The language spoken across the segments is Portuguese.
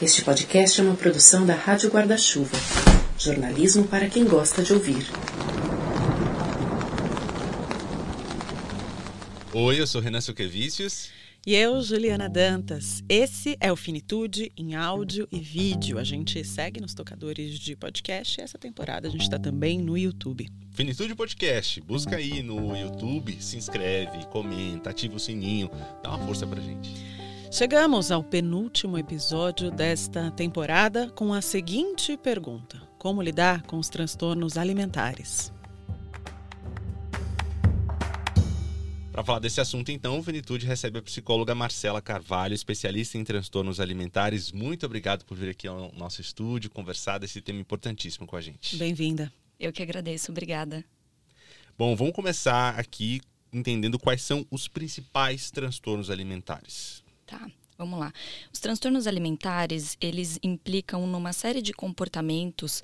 Este podcast é uma produção da Rádio Guarda-Chuva. Jornalismo para quem gosta de ouvir. Oi, eu sou Renan Suquevicius. E eu, Juliana Dantas. Esse é o Finitude em áudio e vídeo. A gente segue nos tocadores de podcast e essa temporada a gente está também no YouTube. Finitude Podcast, busca aí no YouTube, se inscreve, comenta, ativa o sininho, dá uma força pra gente. Chegamos ao penúltimo episódio desta temporada com a seguinte pergunta: Como lidar com os transtornos alimentares? Para falar desse assunto, então, o Venitude recebe a psicóloga Marcela Carvalho, especialista em transtornos alimentares. Muito obrigado por vir aqui ao nosso estúdio conversar desse tema importantíssimo com a gente. Bem-vinda. Eu que agradeço, obrigada. Bom, vamos começar aqui entendendo quais são os principais transtornos alimentares. Tá. Vamos lá. Os transtornos alimentares, eles implicam numa série de comportamentos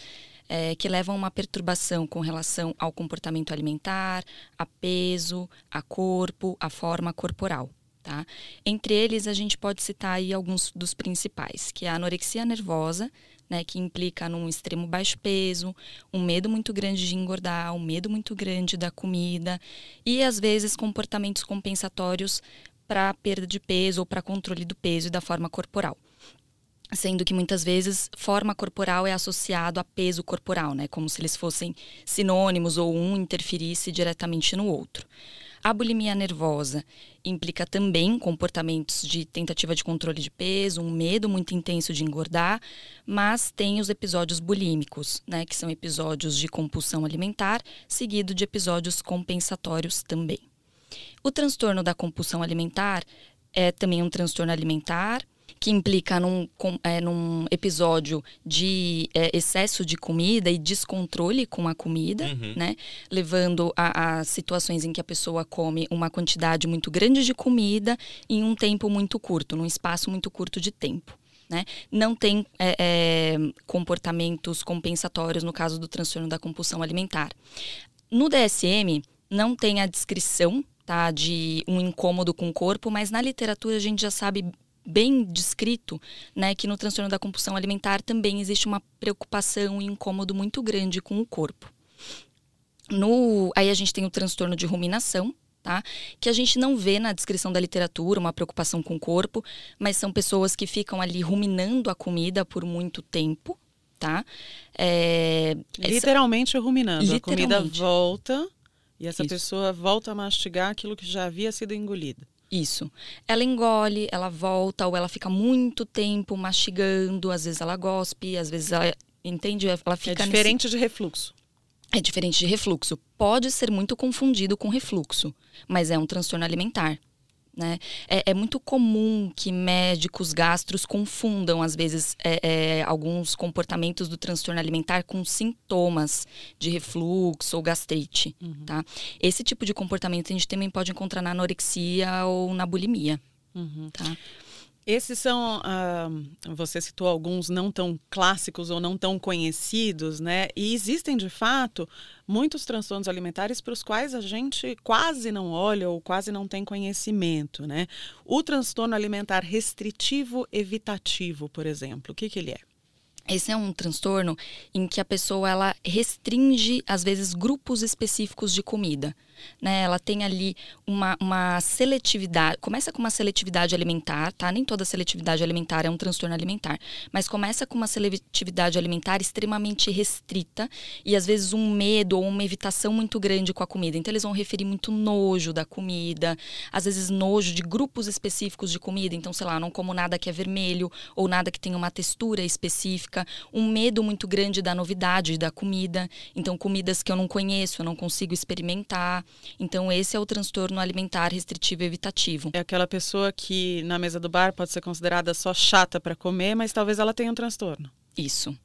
é, que levam a uma perturbação com relação ao comportamento alimentar, a peso, a corpo, a forma corporal. Tá? Entre eles, a gente pode citar aí alguns dos principais, que é a anorexia nervosa, né, que implica num extremo baixo peso, um medo muito grande de engordar, um medo muito grande da comida e às vezes comportamentos compensatórios para perda de peso ou para controle do peso e da forma corporal. Sendo que muitas vezes forma corporal é associado a peso corporal, né? Como se eles fossem sinônimos ou um interferisse diretamente no outro. A bulimia nervosa implica também comportamentos de tentativa de controle de peso, um medo muito intenso de engordar, mas tem os episódios bulímicos, né, que são episódios de compulsão alimentar, seguido de episódios compensatórios também. O transtorno da compulsão alimentar é também um transtorno alimentar que implica num, é, num episódio de é, excesso de comida e descontrole com a comida, uhum. né? Levando a, a, situações em que a pessoa come uma quantidade muito grande de comida em um tempo muito curto, num espaço muito curto de tempo. Né? Não tem é, é comportamentos compensatórios no caso do transtorno da compulsão alimentar. No DSM, não tem a descrição tá, de um incômodo com o corpo, mas na literatura a gente já sabe bem descrito, né, que no transtorno da compulsão alimentar também existe uma preocupação e incômodo muito grande com o corpo. No, aí a gente tem o transtorno de ruminação, tá? Que a gente não vê na descrição da literatura uma preocupação com o corpo, mas são pessoas que ficam ali ruminando a comida por muito tempo, tá? É, literalmente essa... ruminando. Literalmente. A comida volta e essa Isso. pessoa volta a mastigar aquilo que já havia sido engolido. Isso. Ela engole, ela volta, ou ela fica muito tempo mastigando, às vezes ela gospe, às vezes ela. Entende? Ela fica. É diferente nesse... de refluxo. É diferente de refluxo. Pode ser muito confundido com refluxo, mas é um transtorno alimentar. Né? É, é, muito comum que médicos gastros confundam, às vezes, é, é, alguns comportamentos do transtorno alimentar com sintomas de refluxo ou gastrite. Uhum. Tá? Esse tipo de comportamento a gente também pode encontrar na anorexia ou na bulimia. Uhum. Tá? Esses são, uh, você citou alguns não tão clássicos ou não tão conhecidos, né? E existem, de fato, muitos transtornos alimentares para os quais a gente quase não olha ou quase não tem conhecimento, né? O transtorno alimentar restritivo evitativo, por exemplo, o que, que ele é? Esse é um transtorno em que a pessoa ela restringe, às vezes, grupos específicos de comida né? Ela tem ali uma, uma seletividade, começa com uma seletividade alimentar, tá? Nem toda seletividade alimentar é um transtorno alimentar, mas começa com uma seletividade alimentar extremamente restrita e às vezes um medo ou uma evitação muito grande com a comida. Então eles vão referir muito nojo da comida, às vezes nojo de grupos específicos de comida. Então, sei lá, não como nada que é vermelho ou nada que tenha uma textura específica, um medo muito grande da novidade da comida. Então, comidas que eu não conheço, eu não consigo experimentar. Então, esse é o transtorno alimentar restritivo evitativo. É aquela pessoa que na mesa do bar pode ser considerada só chata para comer, mas talvez ela tenha um transtorno. Isso.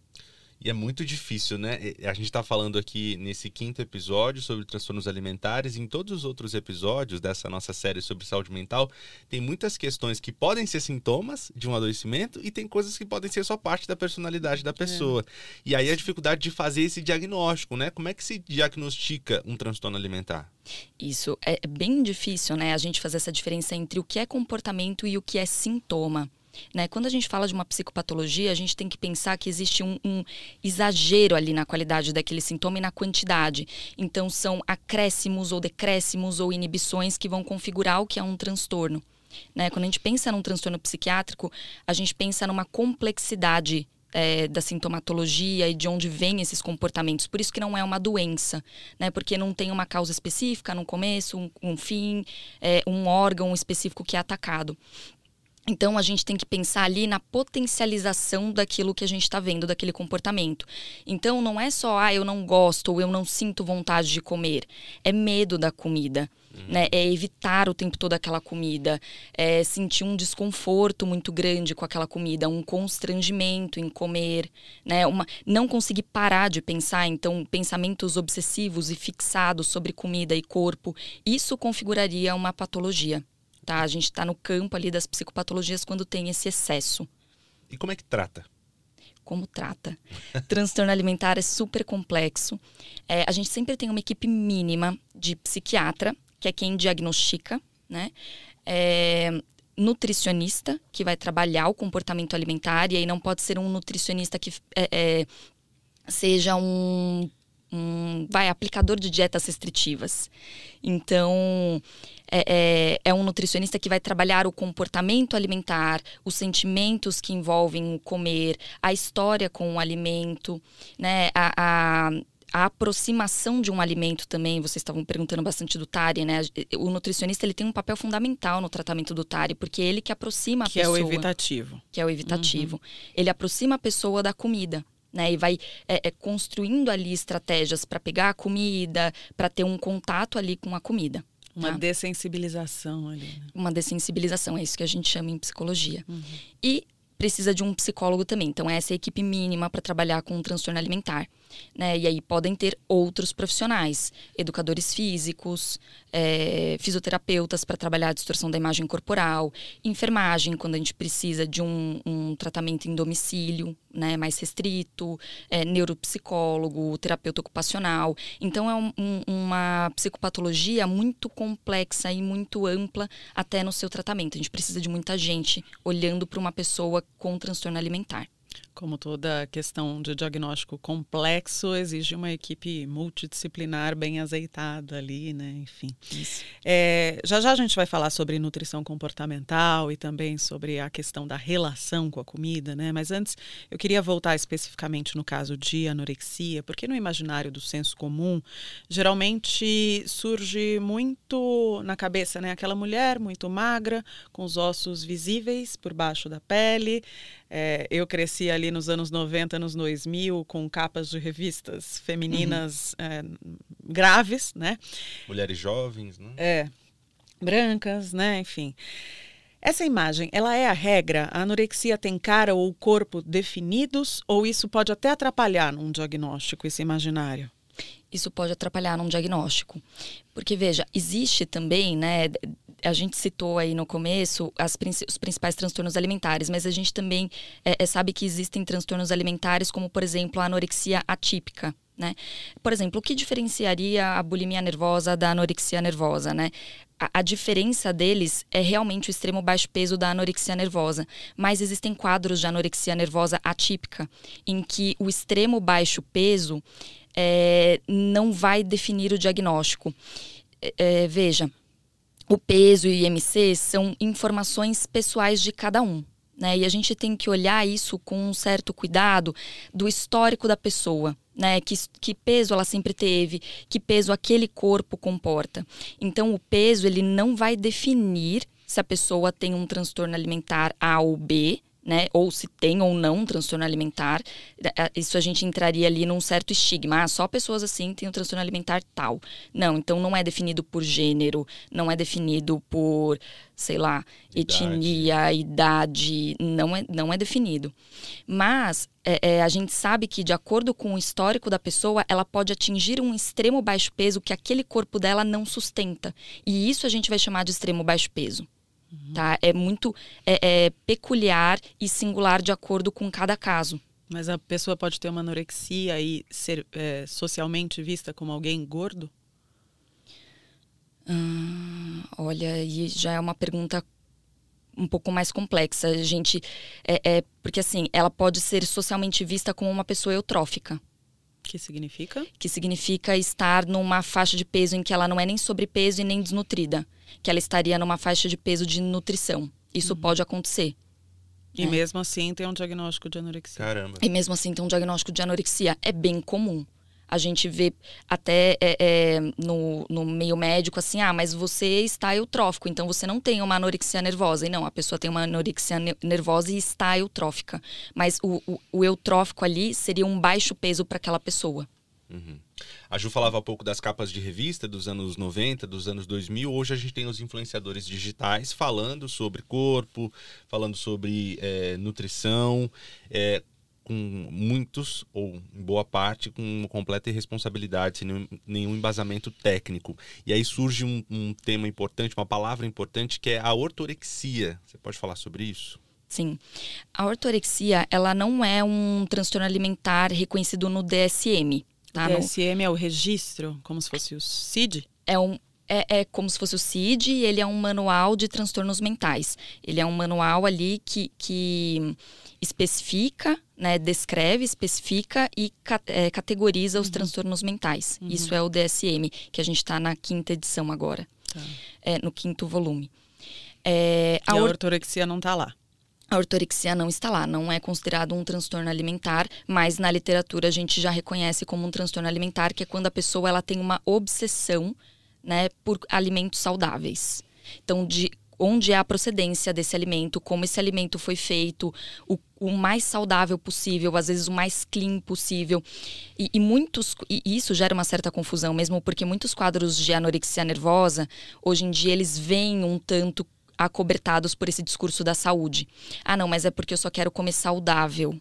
E é muito difícil, né? A gente está falando aqui nesse quinto episódio sobre transtornos alimentares. Em todos os outros episódios dessa nossa série sobre saúde mental, tem muitas questões que podem ser sintomas de um adoecimento e tem coisas que podem ser só parte da personalidade da pessoa. É. E aí a dificuldade de fazer esse diagnóstico, né? Como é que se diagnostica um transtorno alimentar? Isso é bem difícil, né? A gente fazer essa diferença entre o que é comportamento e o que é sintoma. Né? Quando a gente fala de uma psicopatologia, a gente tem que pensar que existe um, um, exagero ali na qualidade daquele sintoma e na quantidade. Então, são acréscimos ou decréscimos ou inibições que vão configurar o que é um transtorno. Né? Quando a gente pensa num transtorno psiquiátrico, a gente pensa numa complexidade é, da sintomatologia e de onde vêm esses comportamentos. Por isso que não é uma doença, né? Porque não tem uma causa específica no começo, um, um fim, é, um órgão específico que é atacado. Então a gente tem que pensar ali na potencialização daquilo que a gente está vendo, daquele comportamento. Então não é só, ah, eu não gosto ou eu não sinto vontade de comer. É medo da comida. Uhum. Né? É evitar o tempo todo aquela comida, é sentir um desconforto muito grande com aquela comida, um constrangimento em comer, né? Uma, não conseguir parar de pensar, então pensamentos obsessivos e fixados sobre comida e corpo, isso configuraria uma patologia tá? A gente está no campo ali das psicopatologias quando tem esse excesso. E como é que trata? Como trata? Transtorno alimentar é super complexo. É, a gente sempre tem uma equipe mínima de psiquiatra, que é quem diagnostica, né? É, nutricionista, que vai trabalhar o comportamento alimentar, e aí não pode ser um nutricionista que é, é seja um um vai aplicador de dietas restritivas. Então é, é, é, um nutricionista que vai trabalhar o comportamento alimentar, os sentimentos que envolvem o comer, a história com o alimento, né? A, a, a aproximação de um alimento também, vocês estavam perguntando bastante do TARI, né? O nutricionista ele tem um papel fundamental no tratamento do TARI, porque ele que aproxima a que pessoa. Que é o evitativo. Que é o evitativo. Uhum. Ele aproxima a pessoa da comida né? E vai é, é, construindo ali estratégias para pegar a comida, para ter um contato ali com a comida. Uma tá? dessensibilização ali. Né? Uma dessensibilização, é isso que a gente chama em psicologia. Uhum. E precisa de um psicólogo também. Então, essa é a equipe mínima para trabalhar com um transtorno alimentar. Né? E aí podem ter outros profissionais, educadores físicos, é, fisioterapeutas para trabalhar a distorção da imagem corporal, enfermagem quando a gente precisa de um, um tratamento em domicílio, né, mais restrito, é, neuropsicólogo, terapeuta ocupacional. Então é um, um, uma psicopatologia muito complexa e muito ampla até no seu tratamento. A gente precisa de muita gente olhando para uma pessoa com transtorno alimentar. Como toda questão de diagnóstico complexo, exige uma equipe multidisciplinar bem azeitada ali, né? Enfim. É, já já a gente vai falar sobre nutrição comportamental e também sobre a questão da relação com a comida, né? Mas antes, eu queria voltar especificamente no caso de anorexia, porque no imaginário do senso comum, geralmente surge muito na cabeça, né? Aquela mulher muito magra, com os ossos visíveis por baixo da pele, é, eu cresci ali nos anos 90, anos 2000, com capas de revistas femininas uhum. é, graves, né? Mulheres jovens, né? É, brancas, né? Enfim. Essa imagem, ela é a regra? A anorexia tem cara ou corpo definidos ou isso pode até atrapalhar num diagnóstico, esse imaginário? Isso pode atrapalhar num diagnóstico. Porque, veja, existe também, né, a gente citou aí no começo as, os principais transtornos alimentares, mas a gente também é, é, sabe que existem transtornos alimentares, como, por exemplo, a anorexia atípica. Né? Por exemplo, o que diferenciaria a bulimia nervosa da anorexia nervosa? Né? A, a, diferença deles é realmente o extremo baixo peso da anorexia nervosa, mas existem quadros de anorexia nervosa atípica, em que o extremo baixo peso é, não vai definir o diagnóstico. É, é veja, o peso e o IMC são informações pessoais de cada um. Né? E a gente tem que olhar isso com um certo cuidado do histórico da pessoa. Né? Que, que peso ela sempre teve, que peso aquele corpo comporta. Então, o peso ele não vai definir se a pessoa tem um transtorno alimentar A ou B, né? Ou se tem ou não um transtorno alimentar. Isso a gente entraria ali num certo estigma. Ah, só pessoas assim têm um transtorno alimentar tal. Não, então não é definido por gênero, não é definido por, sei lá, idade. etnia, idade. Não é, não é definido. Mas é, é, a gente sabe que, de acordo com o histórico da pessoa, ela pode atingir um extremo baixo peso que aquele corpo dela não sustenta. E isso a gente vai chamar de extremo baixo peso. Uhum. Tá? É muito é, é peculiar e singular de acordo com cada caso. Mas a pessoa pode ter uma anorexia e ser é, socialmente vista como alguém gordo? Ah, olha, e já é uma pergunta um pouco mais complexa. A gente é, é porque assim, ela pode ser socialmente vista como uma pessoa eutrófica. Que significa? Que significa estar numa faixa de peso em que ela não é nem sobrepeso e nem desnutrida, que ela estaria numa faixa de peso de nutrição. Isso uhum. pode acontecer. E é. mesmo assim tem um diagnóstico de anorexia. Caramba. E mesmo assim tem um diagnóstico de anorexia. É bem comum. A gente vê até é, é, no, no meio médico assim, ah, mas você está eutrófico, então você não tem uma anorexia nervosa. E não, a pessoa tem uma anorexia nervosa e está eutrófica. Mas o, o, o eutrófico ali seria um baixo peso para aquela pessoa. Uhum. A Ju falava há pouco das capas de revista dos anos 90, dos anos 2000. Hoje a gente tem os influenciadores digitais falando sobre corpo, falando sobre é, nutrição. É, com muitos, ou em boa parte, com completa irresponsabilidade, sem nenhum, nenhum embasamento técnico. E aí surge um, um tema importante, uma palavra importante, que é a ortorexia. Você pode falar sobre isso? Sim. A ortorexia, ela não é um transtorno alimentar reconhecido no DSM. Tá? O DSM no... é o registro, como se fosse o CID? É um, é, é, como se fosse o CID e ele é um manual de transtornos mentais. Ele é um manual ali que, que especifica, né, descreve, especifica e é, categoriza os uhum. transtornos mentais. Uhum. Isso é o DSM, que a gente está na quinta edição agora, tá. é, no quinto volume. É, a, a or... ortorexia não está lá. A ortorexia não está lá, não é considerado um transtorno alimentar, mas na literatura a gente já reconhece como um transtorno alimentar, que é quando a pessoa ela tem uma obsessão né, por alimentos saudáveis. Então, de onde é a procedência desse alimento, como esse alimento foi feito, o, o mais saudável possível, às vezes o mais clean possível. E, e, muitos, e isso gera uma certa confusão mesmo, porque muitos quadros de anorexia nervosa, hoje em dia, eles vêm um tanto acobertados por esse discurso da saúde. Ah, não, mas é porque eu só quero comer saudável.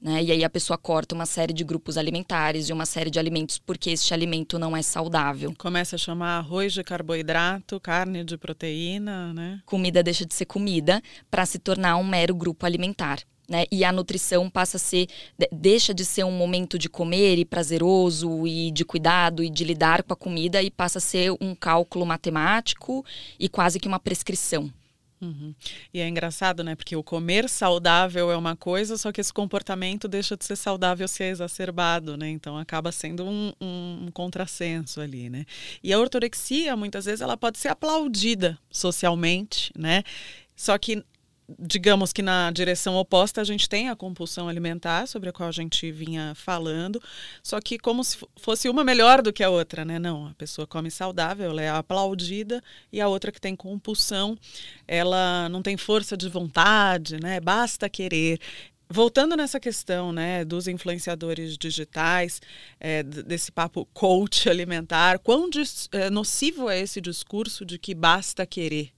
Né? E aí a pessoa corta uma série de grupos alimentares e uma série de alimentos porque este alimento não é saudável. Começa a chamar arroz de carboidrato, carne de proteína, né? Comida deixa de ser comida para se tornar um mero grupo alimentar. Né? E a nutrição passa a ser, deixa de ser um momento de comer e prazeroso e de cuidado e de lidar com a comida e passa a ser um cálculo matemático e quase que uma prescrição. Uhum. E é engraçado, né? Porque o comer saudável é uma coisa, só que esse comportamento deixa de ser saudável se é exacerbado, né? Então acaba sendo um, um, um contrassenso ali, né? E a ortorexia, muitas vezes, ela pode ser aplaudida socialmente, né? Só que digamos que na direção oposta a gente tem a compulsão alimentar, sobre a qual a gente vinha falando, só que como se fosse uma melhor do que a outra, né? Não, a pessoa come saudável, ela é aplaudida, e a outra que tem compulsão, ela não tem força de vontade, né? Basta querer. Voltando nessa questão né, dos influenciadores digitais, é, desse papo coach alimentar, quão é, nocivo é esse discurso de que basta querer?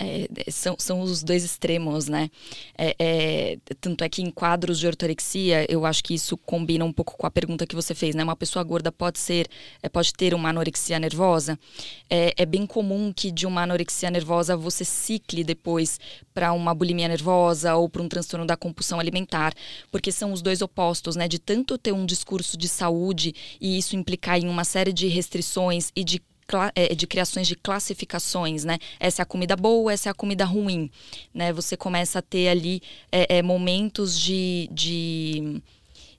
É, são, são os dois extremos, né? É, é, tanto é que em quadros de ortorexia, eu acho que isso combina um pouco com a pergunta que você fez, né? Uma pessoa gorda pode ser, é, pode ter uma anorexia nervosa. É, é bem comum que de uma anorexia nervosa você cicle depois para uma bulimia nervosa ou para um transtorno da compulsão alimentar, porque são os dois opostos, né? De tanto ter um discurso de saúde e isso implicar em uma série de restrições e de é, de criações de classificações, né? Essa é a comida boa, essa é a comida ruim, né? Você começa a ter ali é, é, momentos de, de,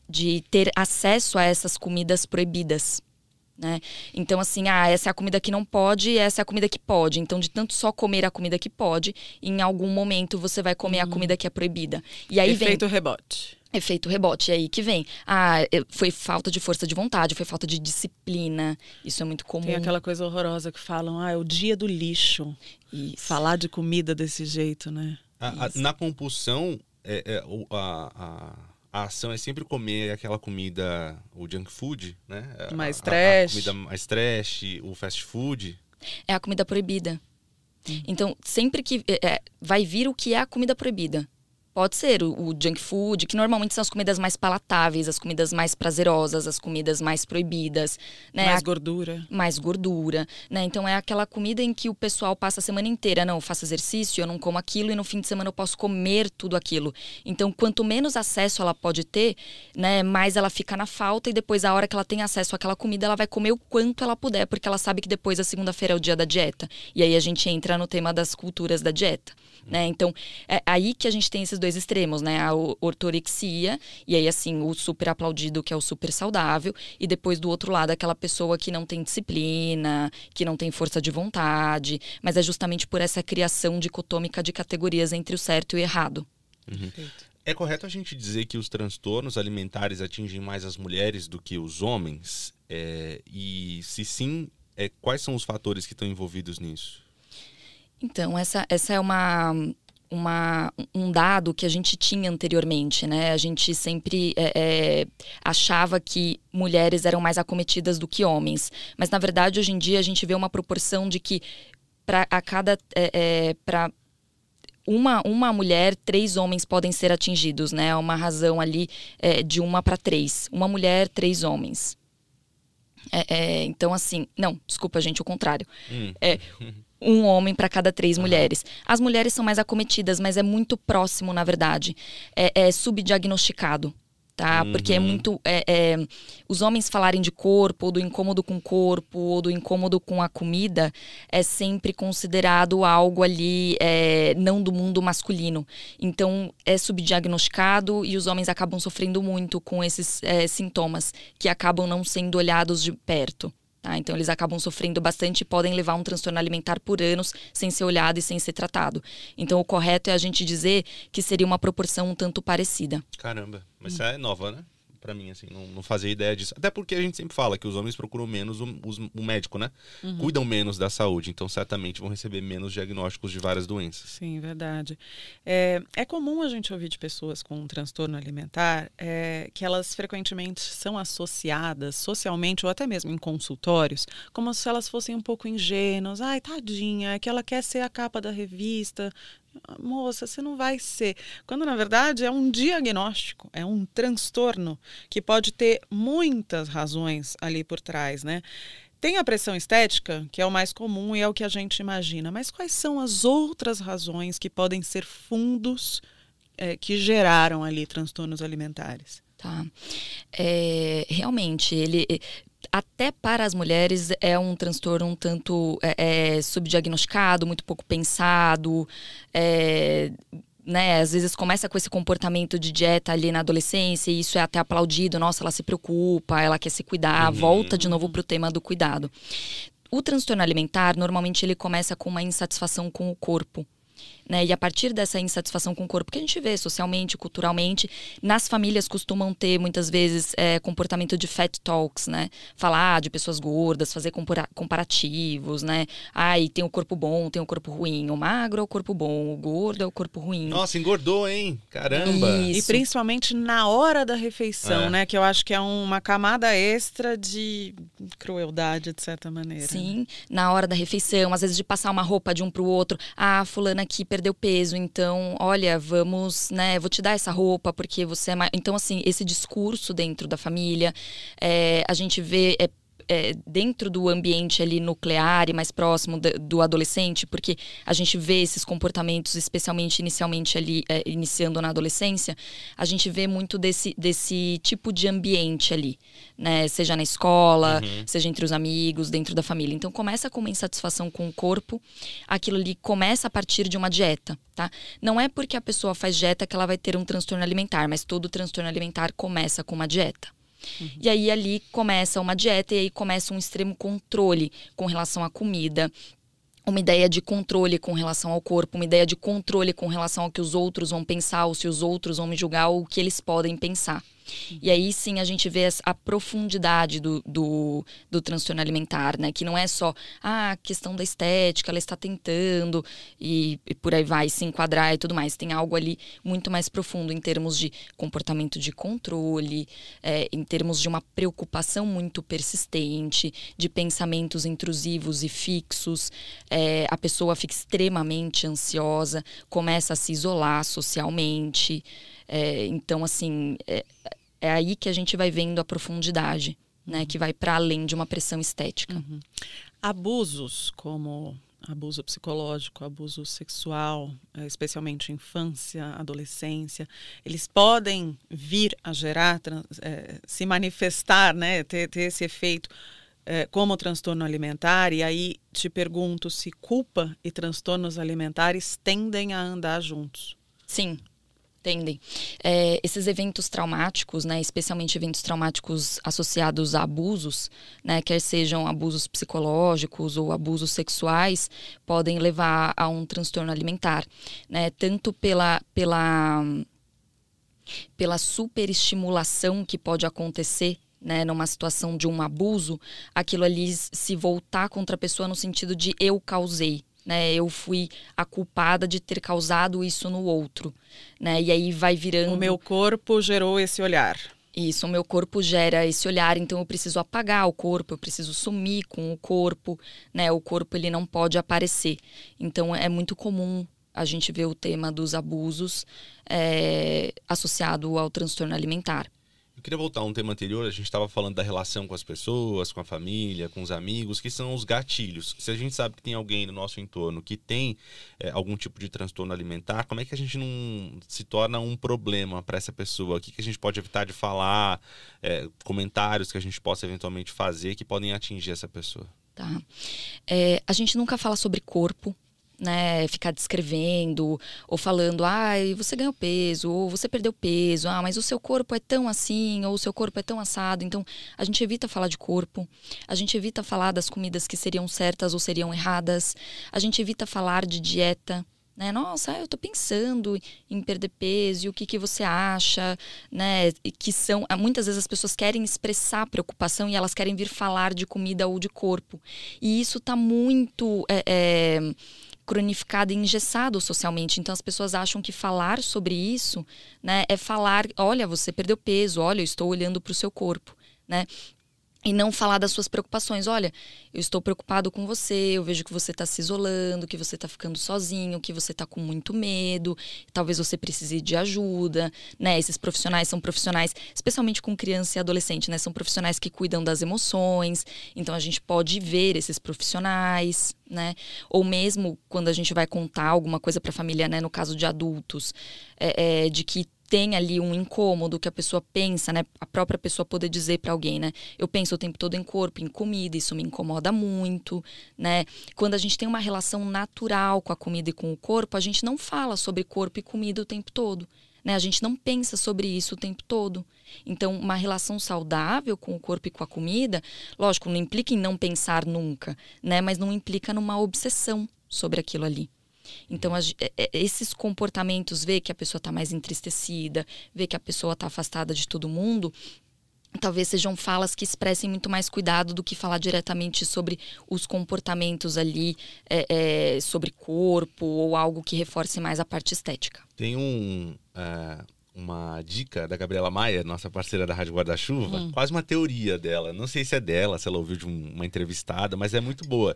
de ter acesso a essas comidas proibidas, né? Então, assim, ah, essa é a comida que não pode, essa é a comida que pode. Então, de tanto só comer a comida que pode, em algum momento você vai comer a hum. comida que é proibida. E aí Efeito vem... rebote. Efeito rebote, é aí que vem. Ah, foi falta de força de vontade, foi falta de disciplina. Isso é muito comum. Tem aquela coisa horrorosa que falam, ah, é o dia do lixo. Isso. Falar de comida desse jeito, né? A, a, na compulsão, é, é, a, a, a, ação é sempre comer aquela comida, o junk food, né? Mais trash. A, comida mais trash, o fast food. É a comida proibida. Hum. Então, sempre que é, é vai vir o que é a comida proibida Pode ser o, o, junk food, que normalmente são as comidas mais palatáveis, as comidas mais prazerosas, as comidas mais proibidas. Né? Mais gordura. Mais gordura. Né? Então é aquela comida em que o pessoal passa a semana inteira, não, eu faço exercício, eu não como aquilo e no fim de semana eu posso comer tudo aquilo. Então, quanto menos acesso ela pode ter, né, mais ela fica na falta e depois, a hora que ela tem acesso àquela comida, ela vai comer o quanto ela puder, porque ela sabe que depois a segunda-feira é o dia da dieta. E aí a gente entra no tema das culturas da dieta. Né? Então, é aí que a gente tem esses dois extremos, né? A ortorexia, e aí, assim, o super aplaudido, que é o super saudável, e depois do outro lado, aquela pessoa que não tem disciplina, que não tem força de vontade, mas é justamente por essa criação dicotômica de categorias entre o certo e o errado. Uhum. É correto a gente dizer que os transtornos alimentares atingem mais as mulheres do que os homens? É, e se sim, é, quais são os fatores que estão envolvidos nisso? Então, essa, essa é uma, uma, um dado que a gente tinha anteriormente, né? A gente sempre é, é, achava que mulheres eram mais acometidas do que homens. Mas, na verdade, hoje em dia, a gente vê uma proporção de que para a cada. É, é para uma, uma mulher, três homens podem ser atingidos, né? Uma razão ali é, de uma para três. Uma mulher, três homens. É, é, então, assim, não, desculpa, gente, o contrário. Hum. É, um homem para cada três uhum. mulheres. As mulheres são mais acometidas, mas é muito próximo, na verdade. É, é subdiagnosticado. Tá? Uhum. Porque é muito. É, é, os homens falarem de corpo, ou do incômodo com o corpo, ou do incômodo com a comida, é sempre considerado algo ali é, não do mundo masculino. Então é subdiagnosticado e os homens acabam sofrendo muito com esses é, sintomas que acabam não sendo olhados de perto. Tá? Então, eles acabam sofrendo bastante e podem levar um transtorno alimentar por anos sem ser olhado e sem ser tratado. Então, o correto é a gente dizer que seria uma proporção um tanto parecida. Caramba, mas hum. é nova, né? Para mim, assim, não, não fazia ideia disso. Até porque a gente sempre fala que os homens procuram menos o, o médico, né? Uhum. Cuidam menos da saúde, então certamente vão receber menos diagnósticos de várias doenças. Sim, verdade. É, é comum a gente ouvir de pessoas com um transtorno alimentar é, que elas frequentemente são associadas socialmente ou até mesmo em consultórios, como se elas fossem um pouco ingênuas. Ai, tadinha, é que ela quer ser a capa da revista, moça, você não vai ser. Quando na verdade é um diagnóstico, é um transtorno que pode ter muitas razões ali por trás, né? Tem a pressão estética, que é o mais comum e é o que a gente imagina, mas quais são as outras razões que podem ser fundos é, que geraram ali transtornos alimentares? Tá. É, realmente, ele até para as mulheres é um transtorno um tanto é, é, subdiagnosticado, muito pouco pensado. É, né, às vezes começa com esse comportamento de dieta ali na adolescência e isso é até aplaudido. Nossa, ela se preocupa, ela quer se cuidar, uhum. volta de novo para o tema do cuidado. O transtorno alimentar, normalmente, ele começa com uma insatisfação com o corpo. Né? E a partir dessa insatisfação com o corpo que a gente vê socialmente, culturalmente, nas famílias costumam ter muitas vezes é, comportamento de fat talks, né? Falar de pessoas gordas, fazer comparativos, né? Ai, tem o corpo bom, tem o corpo ruim. O magro é o corpo bom, o gordo é o corpo ruim. Nossa, engordou, hein? Caramba! Isso. E principalmente na hora da refeição, é. né? Que eu acho que é uma camada extra de crueldade, de certa maneira. Sim, na hora da refeição, às vezes de passar uma roupa de um pro outro. Ah, fulana aqui perdeu peso, então, olha, vamos, né, vou te dar essa roupa porque você é mais. Então, assim, esse discurso dentro da família, é, a gente vê. É, é, dentro do ambiente ali nuclear e mais próximo do, do, adolescente, porque a gente vê esses comportamentos, especialmente inicialmente ali, é, iniciando na adolescência, a gente vê muito desse, desse tipo de ambiente ali, né? Seja na escola, uhum. seja entre os amigos, dentro da família. Então começa com uma insatisfação com o corpo, aquilo ali começa a partir de uma dieta, tá? Não é porque a pessoa faz dieta que ela vai ter um transtorno alimentar, mas todo transtorno alimentar começa com uma dieta. Uhum. E aí ali começa uma dieta e aí começa um extremo controle com relação à comida, uma ideia de controle com relação ao corpo, uma ideia de controle com relação ao que os outros vão pensar, ou se os outros vão me julgar, ou o que eles podem pensar. E aí sim a gente vê a profundidade do, do, do transtorno alimentar, né? Que não é só ah, a questão da estética, ela está tentando e, e, por aí vai se enquadrar e tudo mais. Tem algo ali muito mais profundo em termos de comportamento de controle, é, em termos de uma preocupação muito persistente, de pensamentos intrusivos e fixos. É, a pessoa fica extremamente ansiosa, começa a se isolar socialmente. É, então, assim, é, é aí que a gente vai vendo a profundidade, né? Que vai para além de uma pressão estética. Uhum. Abusos como abuso psicológico, abuso sexual, é, especialmente infância, adolescência, eles podem vir a gerar, é, se manifestar, né, ter, ter esse efeito é, como transtorno alimentar. E aí te pergunto se culpa e transtornos alimentares tendem a andar juntos. Sim, Entendem. É, esses eventos traumáticos, né, especialmente eventos traumáticos associados a abusos, né, quer sejam abusos psicológicos ou abusos sexuais, podem levar a um transtorno alimentar, né, tanto pela, pela, pela superestimulação que pode acontecer né, numa situação de um abuso, aquilo ali se voltar contra a pessoa no sentido de eu causei, né? Eu fui a culpada de ter causado isso no outro, né? E aí vai virando. O meu corpo gerou esse olhar. Isso, o meu corpo gera esse olhar, então eu preciso apagar o corpo, eu preciso sumir com o corpo, né? O corpo ele não pode aparecer. Então é muito comum a gente ver o tema dos abusos é, associado ao transtorno alimentar. Eu queria voltar a um tema anterior, a gente estava falando da relação com as pessoas, com a família, com os amigos, que são os gatilhos. Se a gente sabe que tem alguém no nosso entorno que tem é, algum tipo de transtorno alimentar, como é que a gente não se torna um problema para essa pessoa? O que, que a gente pode evitar de falar, é, comentários que a gente possa eventualmente fazer que podem atingir essa pessoa? Tá. É, a gente nunca fala sobre corpo, né, ficar descrevendo ou falando, ah, você ganhou peso, ou você perdeu peso, ah, mas o seu corpo é tão assim, ou o seu corpo é tão assado. Então, a gente evita falar de corpo, a gente evita falar das comidas que seriam certas ou seriam erradas, a gente evita falar de dieta. Né? Nossa, eu tô pensando em perder peso, e o que, que você acha, né? Que são. Muitas vezes as pessoas querem expressar preocupação e elas querem vir falar de comida ou de corpo. E isso tá muito. É, é cronificado e engessado socialmente. Então as pessoas acham que falar sobre isso, né, é falar, olha, você perdeu peso, olha, eu estou olhando para o seu corpo, né? E não falar das suas preocupações. Olha, eu estou preocupado com você, eu vejo que você está se isolando, que você está ficando sozinho, que você está com muito medo, talvez você precise de ajuda, né? Esses profissionais são profissionais, especialmente com criança e adolescente, né? São profissionais que cuidam das emoções, então a gente pode ver esses profissionais, né? Ou mesmo quando a gente vai contar alguma coisa para a família, né? No caso de adultos, é, é, de que tem ali um incômodo que a pessoa pensa, né? A própria pessoa poder dizer para alguém, né? Eu penso o tempo todo em corpo, em comida, isso me incomoda muito, né? Quando a gente tem uma relação natural com a comida e com o corpo, a gente não fala sobre corpo e comida o tempo todo. Né? A gente não pensa sobre isso o tempo todo. Então, uma relação saudável com o corpo e com a comida, lógico, não implica em não pensar nunca, né? Mas não implica numa obsessão sobre aquilo ali. Então, é, é, esses comportamentos, ver que a pessoa está mais entristecida, ver que a pessoa está afastada de todo mundo, talvez sejam falas que expressem muito mais cuidado do que falar diretamente sobre os comportamentos ali, é, é, sobre corpo ou algo que reforce mais a parte estética. Tem um. Uh uma dica da Gabriela Maia, nossa parceira da Rádio Guarda-Chuva, hum. quase uma teoria dela. Não sei se é dela, se ela ouviu de uma entrevistada, mas é muito boa.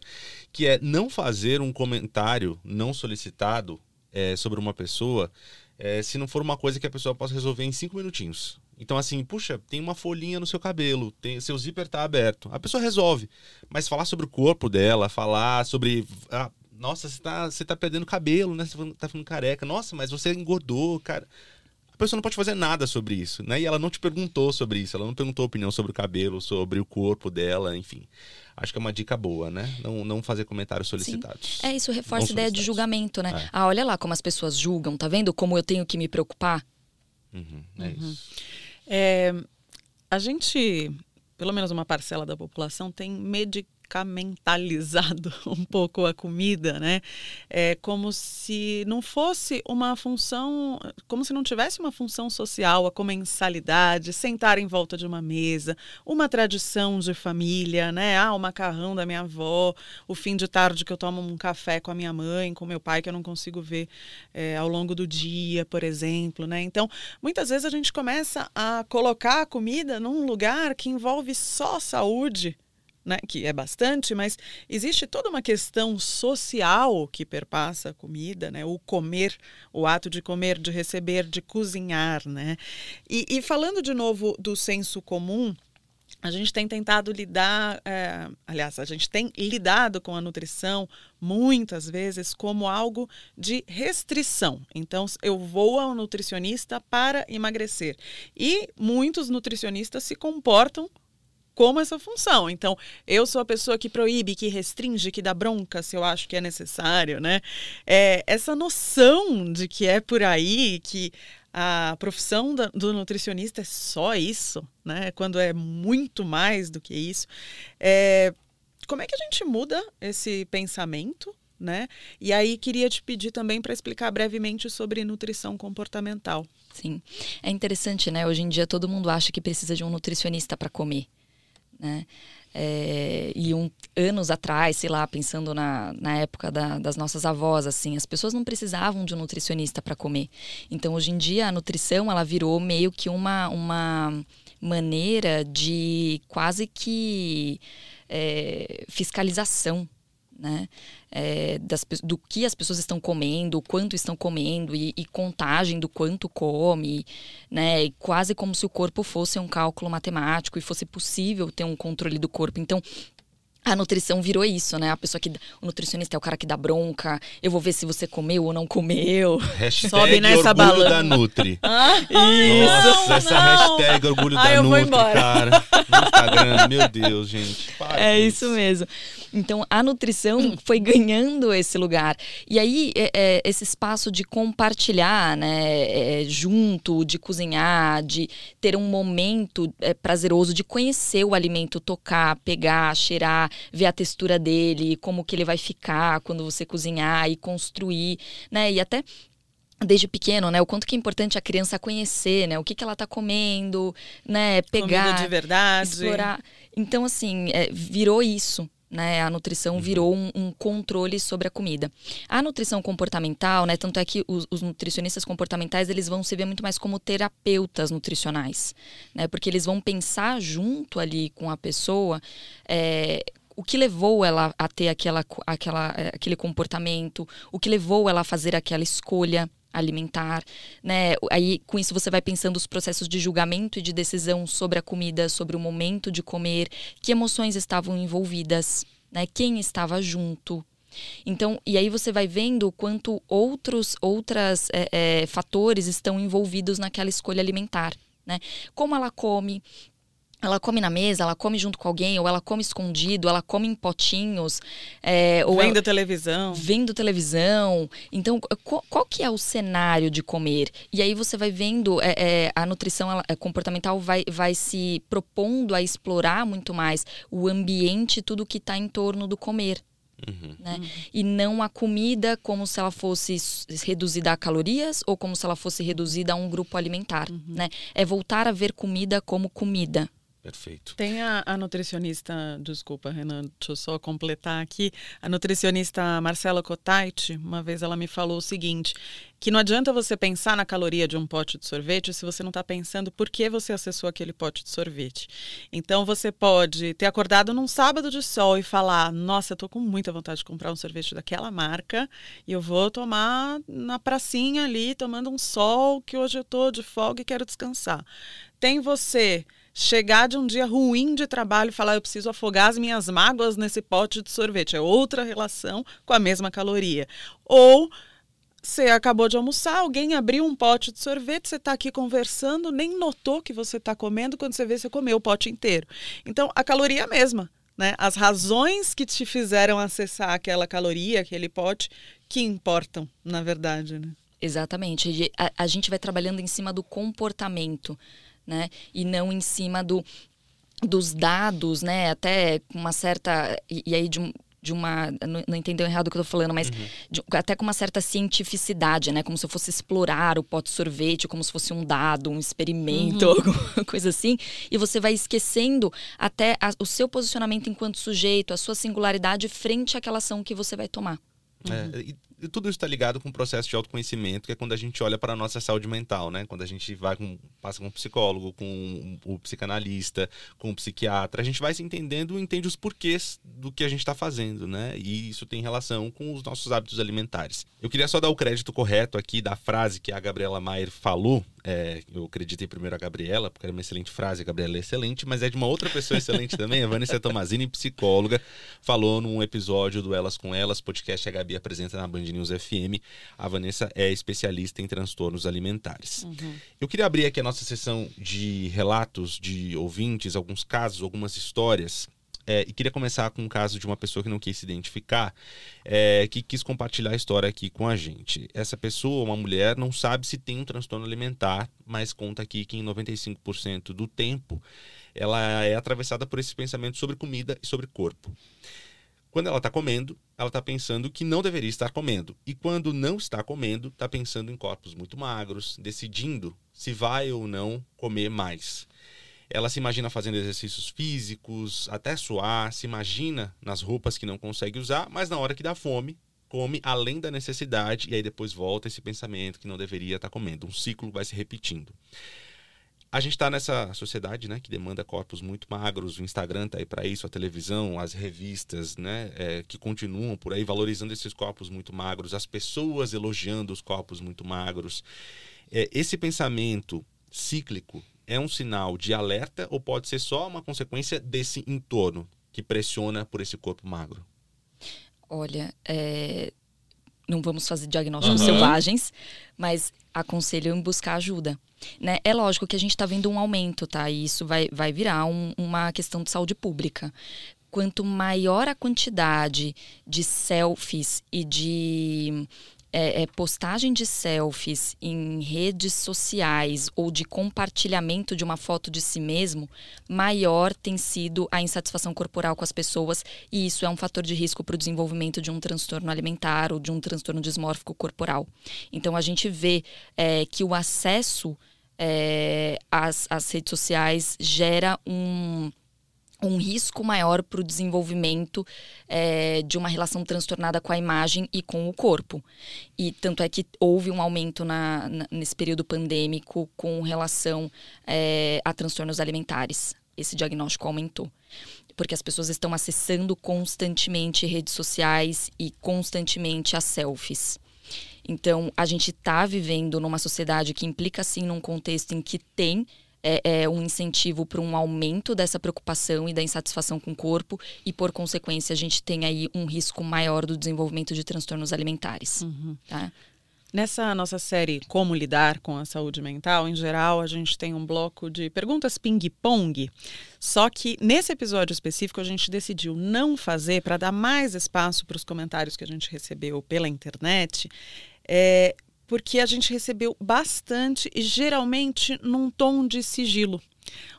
Que é não fazer um comentário não solicitado é, sobre uma pessoa é, se não for uma coisa que a pessoa possa resolver em cinco minutinhos. Então, assim, puxa, tem uma folhinha no seu cabelo, tem, seu zíper tá aberto. A pessoa resolve. Mas falar sobre o corpo dela, falar sobre. Ah, nossa, você tá, você tá perdendo cabelo, né? Você tá ficando careca. Nossa, mas você engordou, cara a pessoa não pode fazer nada sobre isso, né? E ela não te perguntou sobre isso, ela não perguntou opinião sobre o cabelo, sobre o corpo dela, enfim. Acho que é uma dica boa, né? Não, não fazer comentários solicitados. Sim. É, isso reforça a ideia de julgamento, né? É. Ah, olha lá como as pessoas julgam, tá vendo como eu tenho que me preocupar? Uhum, é uhum. isso. É, a gente, pelo menos uma parcela da população, tem medicado medicamentalizado um pouco a comida, né? É como se não fosse uma função, como se não tivesse uma função social, a comensalidade, sentar em volta de uma mesa, uma tradição de família, né? Ah, o macarrão da minha avó, o fim de tarde que eu tomo um café com a minha mãe, com meu pai, que eu não consigo ver é, ao longo do dia, por exemplo, né? Então, muitas vezes a gente começa a colocar a comida num lugar que envolve só saúde, né, que é bastante, mas existe toda uma questão social que perpassa a comida, né, o comer, o ato de comer, de receber, de cozinhar, né. E, e falando de novo do senso comum, a gente tem tentado lidar, é, aliás, a gente tem lidado com a nutrição muitas vezes como algo de restrição. Então, eu vou ao nutricionista para emagrecer. E muitos nutricionistas se comportam como essa função. Então, eu sou a pessoa que proíbe, que restringe, que dá bronca se eu acho que é necessário, né? É, essa noção de que é por aí, que a profissão do nutricionista é só isso, né? Quando é muito mais do que isso. É, como é que a gente muda esse pensamento? Né? E aí queria te pedir também para explicar brevemente sobre nutrição comportamental. Sim, é interessante, né? Hoje em dia todo mundo acha que precisa de um nutricionista para comer, né? É, e um, anos atrás, sei lá, pensando na, na época da, das nossas avós, assim, as pessoas não precisavam de um nutricionista para comer. Então, hoje em dia, a nutrição ela virou meio que uma, uma maneira de quase que é, fiscalização né? É, das, do que as pessoas estão comendo, o quanto estão comendo e, e, contagem do quanto come, né? E quase como se o corpo fosse um cálculo matemático e fosse possível ter um controle do corpo. Então, a nutrição virou isso, né? A pessoa que. O nutricionista é o cara que dá bronca. Eu vou ver se você comeu ou não comeu. Hashtag Sobe nessa orgulho balança. da Nutri. Ah, isso. Nossa, essa não. hashtag orgulho ah, da Nutri, cara. No Instagram, meu Deus, gente. Para é isso mesmo. Então, a nutrição foi ganhando esse lugar. E aí, é, é, esse espaço de compartilhar, né? É, junto, de cozinhar, de ter um momento é, prazeroso, de conhecer o alimento, tocar, pegar, cheirar, ver a textura dele, como que ele vai ficar quando você cozinhar e construir, né? E até desde pequeno, né? O quanto que é importante a criança conhecer, né? O que, que ela está comendo, né? Pegar, Comida de verdade, explorar. Então, assim, é, virou isso. Né, a nutrição uhum. virou um, um, controle sobre a comida. A nutrição comportamental, né, tanto é que os, os, nutricionistas comportamentais eles vão se ver muito mais como terapeutas nutricionais, né, porque eles vão pensar junto ali com a pessoa é, o que levou ela a ter aquela, aquela, é, aquele comportamento, o que levou ela a fazer aquela escolha alimentar, né? Aí com isso você vai pensando os processos de julgamento e de decisão sobre a comida, sobre o momento de comer, que emoções estavam envolvidas, né? Quem estava junto. Então, e aí você vai vendo quanto outros outras é, é, fatores estão envolvidos naquela escolha alimentar. Né? Como ela come, ela come na mesa, ela come junto com alguém, ou ela come escondido, ela come em potinhos. É, ou vendo ela, televisão. Vendo televisão. Então, qual, qual, que é o cenário de comer? E aí você vai vendo, é, é, a nutrição ela, é, comportamental vai, vai se propondo a explorar muito mais o ambiente, tudo que está em torno do comer. Uhum. Né? Uhum. E não a comida como se ela fosse reduzida a calorias ou como se ela fosse reduzida a um grupo alimentar. Uhum. Né? É voltar a ver comida como comida. Perfeito. Tem a, a, nutricionista, desculpa, Renan, deixa eu só completar aqui. A nutricionista Marcela Cotait, uma vez ela me falou o seguinte: que não adianta você pensar na caloria de um pote de sorvete se você não está pensando por que você acessou aquele pote de sorvete. Então você pode ter acordado num sábado de sol e falar: Nossa, eu tô com muita vontade de comprar um sorvete daquela marca e eu vou tomar na pracinha ali, tomando um sol, que hoje eu tô de folga e quero descansar. Tem você chegar de um dia ruim de trabalho e falar eu preciso afogar as minhas mágoas nesse pote de sorvete. É outra relação com a mesma caloria. Ou você acabou de almoçar, alguém abriu um pote de sorvete, você está aqui conversando, nem notou que você está comendo, quando você vê, você comeu o pote inteiro. Então, a caloria é a mesma. Né? As razões que te fizeram acessar aquela caloria, aquele pote, que importam, na verdade. Né? Exatamente. A, a gente vai trabalhando em cima do comportamento né? E não em cima do dos dados, né? Até com uma certa. E, e aí, de, de uma. Não, não entendeu errado o que eu tô falando, mas uhum. de, até com uma certa cientificidade, né? Como se eu fosse explorar o pote sorvete, como se fosse um dado, um experimento, uhum. alguma coisa assim. E você vai esquecendo até a, o seu posicionamento enquanto sujeito, a sua singularidade frente àquela ação que você vai tomar. É, e tudo isso está ligado com o processo de autoconhecimento, que é quando a gente olha para a nossa saúde mental, né? Quando a gente vai com, passa com um psicólogo, com o um, psicanalista, com o um psiquiatra, a gente vai se entendendo e entende os porquês do que a gente está fazendo, né? E isso tem relação com os nossos hábitos alimentares. Eu queria só dar o crédito correto aqui da frase que a Gabriela Maier falou é, eu acreditei primeiro a Gabriela, porque era uma excelente frase, a Gabriela é excelente, mas é de uma outra pessoa excelente também, a Vanessa Tomazini, psicóloga, falou num episódio do Elas com Elas, podcast que a Gabi apresenta na Band News FM. A Vanessa é especialista em transtornos alimentares. Uhum. Eu queria abrir aqui a nossa sessão de relatos de ouvintes, alguns casos, algumas histórias é, e queria começar com um caso de uma pessoa que não quis se identificar, é, que quis compartilhar a história aqui com a gente. Essa pessoa, uma mulher, não sabe se tem um transtorno alimentar, mas conta aqui que em 95% do tempo ela é atravessada por esse pensamento sobre comida e sobre corpo. Quando ela está comendo, ela está pensando que não deveria estar comendo. E quando não está comendo, está pensando em corpos muito magros, decidindo se vai ou não comer mais. Ela se imagina fazendo exercícios físicos, até suar, se imagina nas roupas que não consegue usar, mas na hora que dá fome, come além da necessidade e aí depois volta esse pensamento que não deveria estar comendo. Um ciclo vai se repetindo. A gente está nessa sociedade, né, que demanda corpos muito magros. O Instagram está aí para isso, a televisão, as revistas, né, é, que continuam por aí valorizando esses corpos muito magros, as pessoas elogiando os corpos muito magros. É, esse pensamento cíclico é um sinal de alerta ou pode ser só uma consequência desse entorno que pressiona por esse corpo magro? Olha, é... não vamos fazer diagnósticos uhum. selvagens, mas aconselho em buscar ajuda. Né? É lógico que a gente está vendo um aumento, tá? E isso vai, vai virar um, uma questão de saúde pública quanto maior a quantidade de selfies e de é, é, postagem de selfies em redes sociais ou de compartilhamento de uma foto de si mesmo, maior tem sido a insatisfação corporal com as pessoas e isso é um fator de risco para o desenvolvimento de um transtorno alimentar ou de um transtorno dismórfico corporal. Então a gente vê é, que o acesso é, às, às redes sociais gera um um risco maior para o desenvolvimento é, de uma relação transtornada com a imagem e com o corpo. E tanto é que houve um aumento na, na, nesse período pandêmico com relação é, a transtornos alimentares. Esse diagnóstico aumentou. Porque as pessoas estão acessando constantemente redes sociais e constantemente as selfies. Então, a gente está vivendo numa sociedade que implica, sim, num contexto em que tem é, é um incentivo para um aumento dessa preocupação e da insatisfação com o corpo e, por consequência, a gente tem aí um risco maior do desenvolvimento de transtornos alimentares. Uhum. Tá? Nessa nossa série Como Lidar com a Saúde Mental, em geral, a gente tem um bloco de perguntas ping-pong. Só que nesse episódio específico a gente decidiu não fazer para dar mais espaço para os comentários que a gente recebeu pela internet. É, porque a gente recebeu bastante e geralmente num tom de sigilo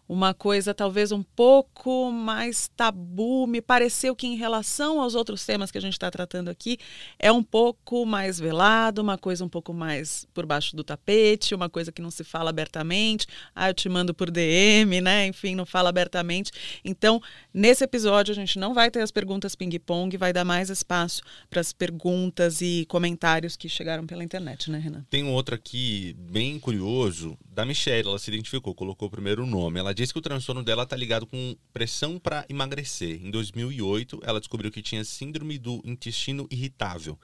uma coisa talvez um pouco mais tabu. Me pareceu que, em relação aos outros temas que a gente está tratando aqui, é um pouco mais velado, uma coisa um pouco mais por baixo do tapete, uma coisa que não se fala abertamente. Ah, eu te mando por DM, né? Enfim, não fala abertamente. Então, nesse episódio, a gente não vai ter as perguntas ping-pong, vai dar mais espaço para as perguntas e comentários que chegaram pela internet, né, Renan? Tem um outro aqui bem curioso da Michelle. Ela se identificou, colocou o primeiro nome. Ela disse que o transtorno dela está ligado com pressão para emagrecer. Em 2008, ela descobriu que tinha síndrome do intestino irritável.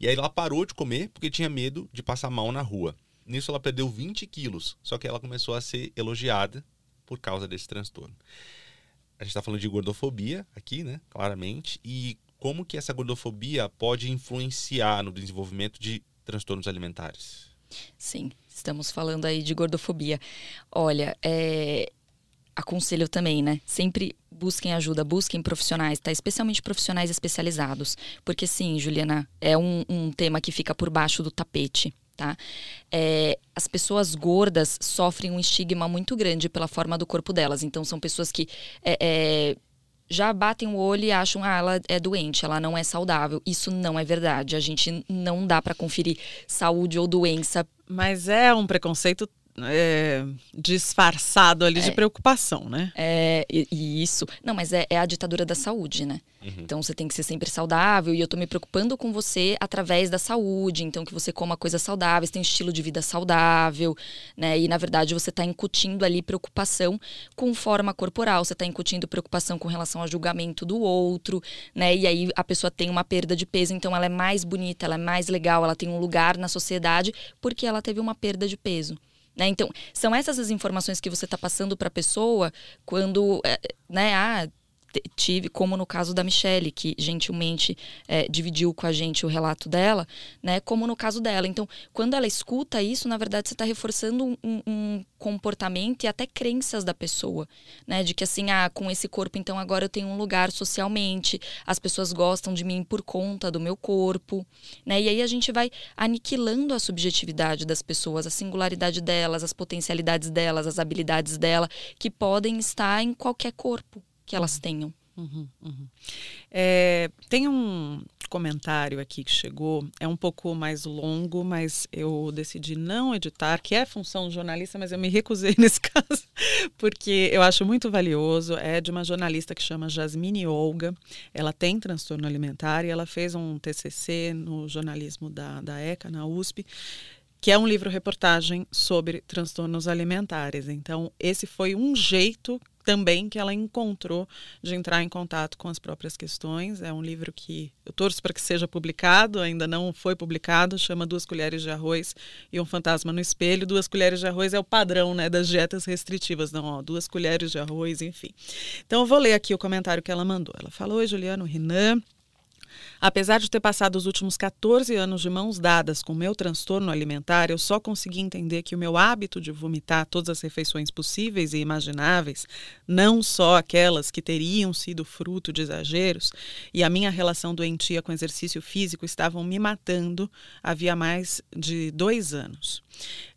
E aí ela parou de comer porque tinha medo de passar mal na rua. Nisso ela perdeu 20 quilos, só que ela começou a ser elogiada por causa desse transtorno. A gente está falando de gordofobia aqui, né? Claramente. E como que essa gordofobia pode influenciar no desenvolvimento de transtornos alimentares? Sim, estamos falando aí de gordofobia. Olha, é, aconselho também, né? Sempre busquem ajuda, busquem profissionais, tá? Especialmente profissionais especializados. Porque sim, Juliana, é um, um tema que fica por baixo do tapete. Tá? É, as pessoas gordas sofrem um estigma muito grande pela forma do corpo delas. Então, são pessoas que é, é, já batem o olho e acham, ah, ela é doente, ela não é saudável. Isso não é verdade. A gente não dá para conferir saúde ou doença. Mas é um preconceito é, disfarçado ali é, de preocupação, né? É, e, e isso. Não, mas é, é, a ditadura da saúde, né? Uhum. Então você tem que ser sempre saudável e eu tô me preocupando com você através da saúde. Então que você coma coisas saudáveis, tem um estilo de vida saudável, né? E na verdade você está incutindo ali preocupação com forma corporal, você está incutindo preocupação com relação ao julgamento do outro, né? E aí a pessoa tem uma perda de peso, então ela é mais bonita, ela é mais legal, ela tem um lugar na sociedade porque ela teve uma perda de peso. Né? Então, são essas as informações que você está passando para a pessoa quando, é, né, ah, tive, como no caso da Michelle, que gentilmente é, dividiu com a gente o relato dela, né? Como no caso dela. Então, quando ela escuta isso, na verdade, você está reforçando um, um, comportamento e até crenças da pessoa, né? De que assim, ah, com esse corpo, então agora eu tenho um lugar socialmente, as pessoas gostam de mim por conta do meu corpo, né? E aí a gente vai aniquilando a subjetividade das pessoas, a singularidade delas, as potencialidades delas, as habilidades dela, que podem estar em qualquer corpo que elas tenham. Uhum, uhum. É, tem um comentário aqui que chegou, é um pouco mais longo, mas eu decidi não editar, que é função jornalista, mas eu me recusei nesse caso, porque eu acho muito valioso. É de uma jornalista que chama Jasmine Olga. Ela tem transtorno alimentar e ela fez um TCC no jornalismo da, da ECA, na USP que é um livro-reportagem sobre transtornos alimentares. Então, esse foi um jeito também que ela encontrou de entrar em contato com as próprias questões. É um livro que eu torço para que seja publicado, ainda não foi publicado, chama Duas Colheres de Arroz e um Fantasma no Espelho. Duas colheres de arroz é o padrão né, das dietas restritivas, não, ó, duas colheres de arroz, enfim. Então eu vou ler aqui o comentário que ela mandou. Ela falou: Oi, Juliano Rinan. Apesar de ter passado os últimos 14 anos de mãos dadas com meu transtorno alimentar, eu só consegui entender que o meu hábito de vomitar todas as refeições possíveis e imagináveis, não só aquelas que teriam sido fruto de exageros, e a minha relação doentia com exercício físico estavam me matando havia mais de dois anos.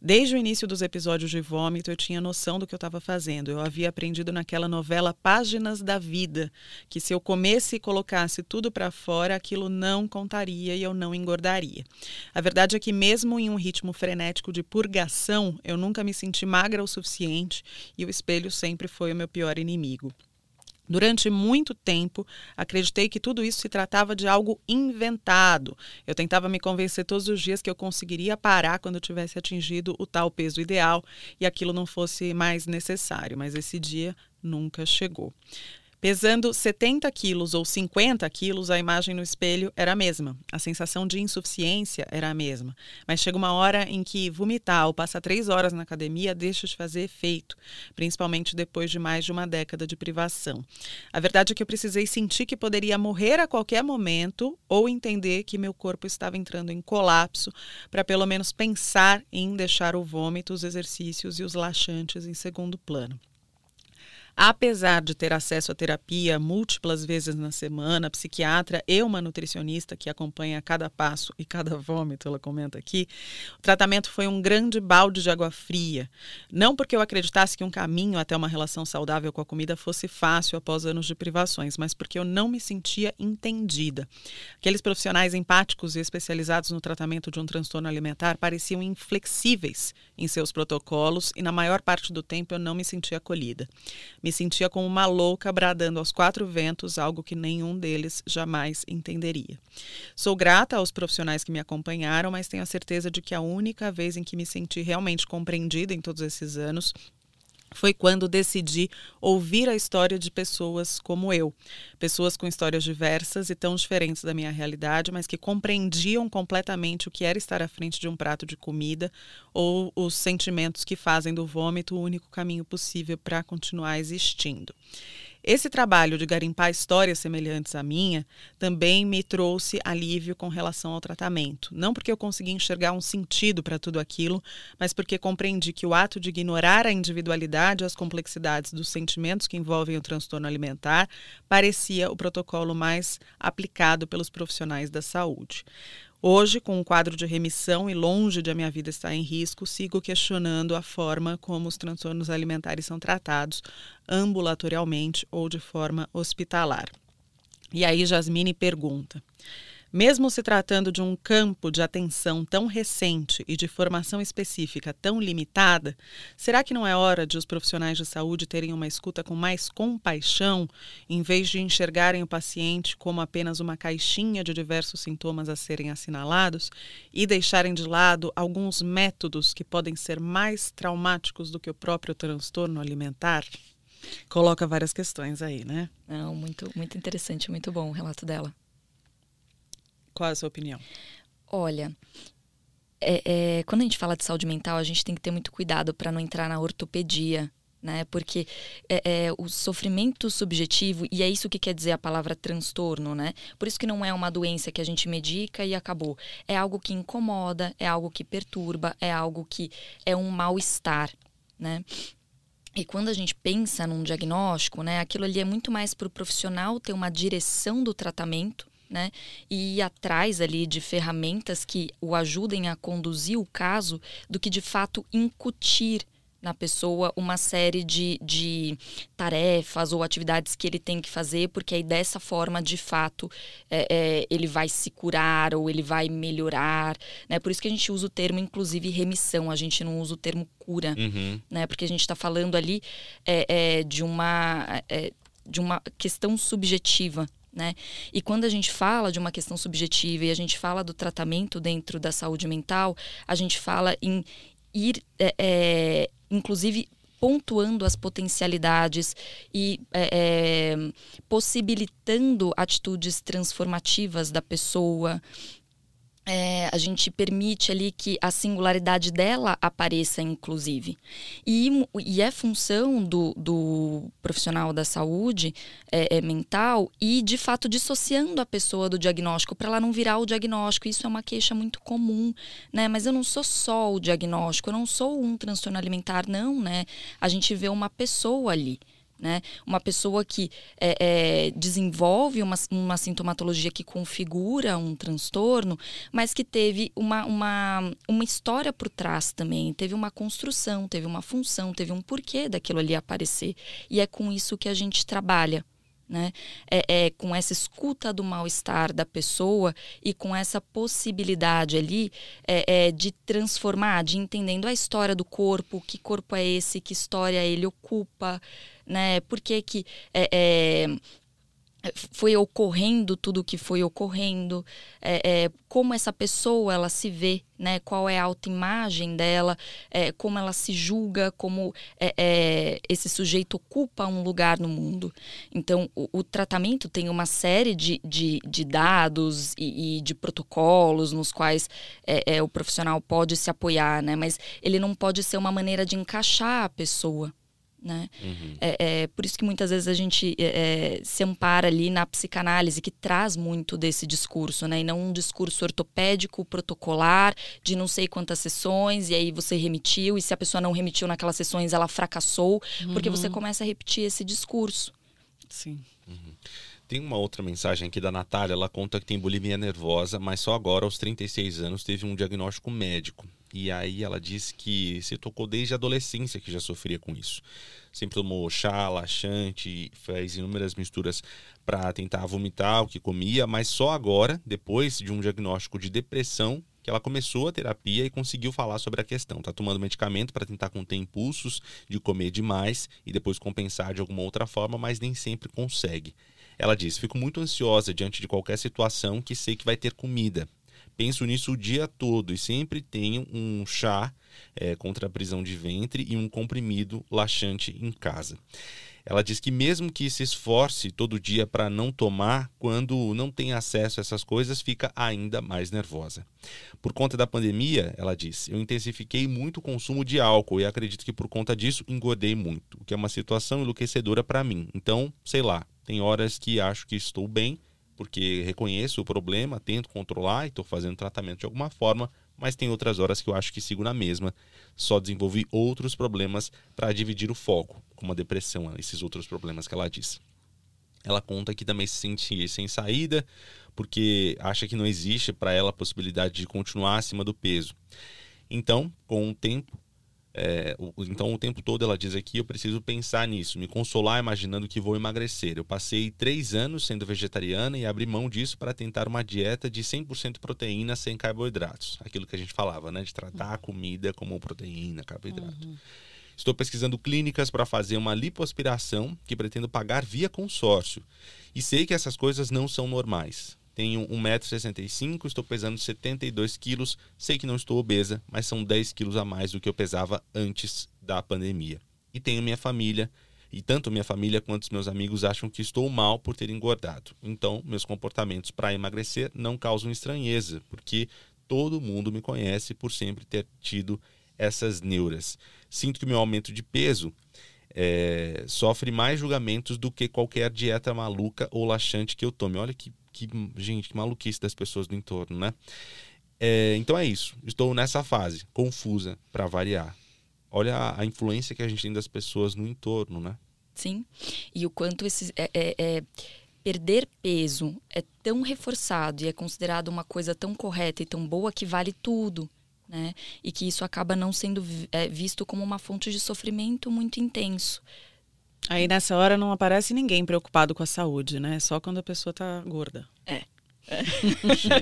Desde o início dos episódios de vômito, eu tinha noção do que eu estava fazendo. Eu havia aprendido naquela novela Páginas da Vida, que se eu comesse e colocasse tudo para fora, aquilo não contaria e eu não engordaria. A verdade é que, mesmo em um ritmo frenético de purgação, eu nunca me senti magra o suficiente e o espelho sempre foi o meu pior inimigo. Durante muito tempo, acreditei que tudo isso se tratava de algo inventado. Eu tentava me convencer todos os dias que eu conseguiria parar quando tivesse atingido o tal peso ideal e aquilo não fosse mais necessário, mas esse dia nunca chegou. Pesando 70 quilos ou 50 quilos, a imagem no espelho era a mesma. A sensação de insuficiência era a mesma. Mas chega uma hora em que vomitar ou passar três horas na academia deixa de fazer efeito, principalmente depois de mais de uma década de privação. A verdade é que eu precisei sentir que poderia morrer a qualquer momento ou entender que meu corpo estava entrando em colapso para pelo menos pensar em deixar o vômito, os exercícios e os laxantes em segundo plano. Apesar de ter acesso à terapia múltiplas vezes na semana, psiquiatra e uma nutricionista que acompanha cada passo e cada vômito, ela comenta aqui, o tratamento foi um grande balde de água fria. Não porque eu acreditasse que um caminho até uma relação saudável com a comida fosse fácil após anos de privações, mas porque eu não me sentia entendida. Aqueles profissionais empáticos e especializados no tratamento de um transtorno alimentar pareciam inflexíveis em seus protocolos e, na maior parte do tempo, eu não me sentia acolhida. Me sentia como uma louca bradando aos quatro ventos, algo que nenhum deles jamais entenderia. Sou grata aos profissionais que me acompanharam, mas tenho a certeza de que a única vez em que me senti realmente compreendida em todos esses anos foi quando decidi ouvir a história de pessoas como eu, pessoas com histórias diversas e tão diferentes da minha realidade, mas que compreendiam completamente o que era estar à frente de um prato de comida ou os sentimentos que fazem do vômito o único caminho possível para continuar existindo. Esse trabalho de garimpar histórias semelhantes à minha também me trouxe alívio com relação ao tratamento. Não porque eu consegui enxergar um sentido para tudo aquilo, mas porque compreendi que o ato de ignorar a individualidade e as complexidades dos sentimentos que envolvem o transtorno alimentar parecia o protocolo mais aplicado pelos profissionais da saúde. Hoje, com um quadro de remissão e longe de a minha vida estar em risco, sigo questionando a forma como os transtornos alimentares são tratados ambulatorialmente ou de forma hospitalar. E aí, Jasmine pergunta. Mesmo se tratando de um campo de atenção tão recente e de formação específica tão limitada, será que não é hora de os profissionais de saúde terem uma escuta com mais compaixão, em vez de enxergarem o paciente como apenas uma caixinha de diversos sintomas a serem assinalados e deixarem de lado alguns métodos que podem ser mais traumáticos do que o próprio transtorno alimentar? Coloca várias questões aí, né? Não, muito, muito interessante, muito bom o relato dela. Qual é a sua opinião? Olha, é, é, quando a gente fala de saúde mental, a gente tem que ter muito cuidado para não entrar na ortopedia, né? Porque é, é, o sofrimento subjetivo, e é isso que quer dizer a palavra transtorno, né? Por isso que não é uma doença que a gente medica e acabou. É algo que incomoda, é algo que perturba, é algo que é um mal-estar, né? E quando a gente pensa num diagnóstico, né, aquilo ali é muito mais para o profissional ter uma direção do tratamento, né? E ir atrás ali de ferramentas que o ajudem a conduzir o caso do que de fato incutir na pessoa uma série de, de tarefas ou atividades que ele tem que fazer, porque aí dessa forma, de fato, é, é, ele vai se curar ou ele vai melhorar. Né? Por isso que a gente usa o termo, inclusive, remissão, a gente não usa o termo cura, Uhum. né? Porque a gente está falando ali é, é, de, uma, é, de uma questão subjetiva, né? E quando a gente fala de uma questão subjetiva e a gente fala do tratamento dentro da saúde mental, a gente fala em ir, é, é, inclusive, pontuando as potencialidades e é, é, possibilitando atitudes transformativas da pessoa. É, a gente permite ali que a singularidade dela apareça, inclusive. E, e é função do, do profissional da saúde é, é mental e, de fato, dissociando a pessoa do diagnóstico para ela não virar o diagnóstico. Isso é uma queixa muito comum, né? Mas eu não sou só o diagnóstico, eu não sou um transtorno alimentar, não, né? A gente vê uma pessoa ali. Né? Uma pessoa que é, é, desenvolve uma, uma sintomatologia que configura um transtorno, mas que teve uma, uma, uma história por trás também, teve uma construção, teve uma função, teve um porquê daquilo ali aparecer. E é com isso que a gente trabalha. Né? É, é, com essa escuta do mal-estar da pessoa e com essa possibilidade ali é, é, de transformar, de entendendo a história do corpo, que corpo é esse, que história ele ocupa, né? Por que, que é, é, foi ocorrendo tudo o que foi ocorrendo, é, é, como essa pessoa ela se vê, né? Qual é a autoimagem dela, é, como ela se julga, como é, é, esse sujeito ocupa um lugar no mundo. Então, o, o tratamento tem uma série de, de, de dados e, e, de protocolos nos quais é, o profissional pode se apoiar, né? Mas ele não pode ser uma maneira de encaixar a pessoa né? Uhum. É, é, por isso que muitas vezes a gente é, é, se ampara ali na psicanálise, que traz muito desse discurso, né? E não um discurso ortopédico, protocolar, de não sei quantas sessões, e aí você remitiu, e se a pessoa não remitiu naquelas sessões, ela fracassou, uhum. porque você uhum. começa a repetir esse discurso. Sim. Uhum. Tem uma outra mensagem aqui da Natália, ela conta que tem bulimia nervosa, mas só agora, aos 36 anos, teve um diagnóstico médico. E aí ela disse que se tocou desde a adolescência que já sofria com isso. Sempre tomou chá, laxante, fez inúmeras misturas para tentar vomitar o que comia, mas só agora, depois de um diagnóstico de depressão, que ela começou a terapia e conseguiu falar sobre a questão. Está tomando medicamento para tentar conter impulsos de comer demais e depois compensar de alguma outra forma, mas nem sempre consegue. Ela diz: Fico muito ansiosa diante de qualquer situação que sei que vai ter comida penso nisso o dia todo e sempre tenho um chá é, contra a prisão de ventre e um comprimido laxante em casa. Ela diz que mesmo que se esforce todo dia para não tomar, quando não tem acesso a essas coisas, fica ainda mais nervosa. Por conta da pandemia, ela diz, eu intensifiquei muito o consumo de álcool e acredito que por conta disso engordei muito, o que é uma situação enlouquecedora para mim. Então, sei lá, tem horas que acho que estou bem, porque reconheço o problema, tento controlar e estou fazendo tratamento de alguma forma, mas tem outras horas que eu acho que sigo na mesma, só desenvolvi outros problemas para dividir o foco, como a depressão, esses outros problemas que ela diz. Ela conta que também se sente sem saída, porque acha que não existe para ela a possibilidade de continuar acima do peso. Então, com o tempo, é, então, o tempo todo ela diz aqui: eu preciso pensar nisso, me consolar imaginando que vou emagrecer. Eu passei três anos sendo vegetariana e abri mão disso para tentar uma dieta de 100% proteína sem carboidratos. Aquilo que a gente falava, né? De tratar a comida como proteína, carboidrato. Uhum. Estou pesquisando clínicas para fazer uma lipoaspiração que pretendo pagar via consórcio. E sei que essas coisas não são normais. Tenho 1,65m, estou pesando 72 quilos. Sei que não estou obesa, mas são 10 quilos a mais do que eu pesava antes da pandemia. E tenho minha família, e tanto minha família quanto os meus amigos acham que estou mal por ter engordado. Então, meus comportamentos para emagrecer não causam estranheza, porque todo mundo me conhece por sempre ter tido essas neuras. Sinto que meu aumento de peso é, sofre mais julgamentos do que qualquer dieta maluca ou laxante que eu tome. Olha que que, gente, que maluquice das pessoas do entorno, né? É, então é isso. Estou nessa fase, confusa, para variar. Olha a, a, influência que a gente tem das pessoas no entorno, né? Sim. E o quanto esse, é, é, é, perder peso é tão reforçado e é considerado uma coisa tão correta e tão boa que vale tudo. Né? E que isso acaba não sendo é, visto como uma fonte de sofrimento muito intenso. Aí nessa hora não aparece ninguém preocupado com a saúde, né? Só quando a pessoa tá gorda. É. é.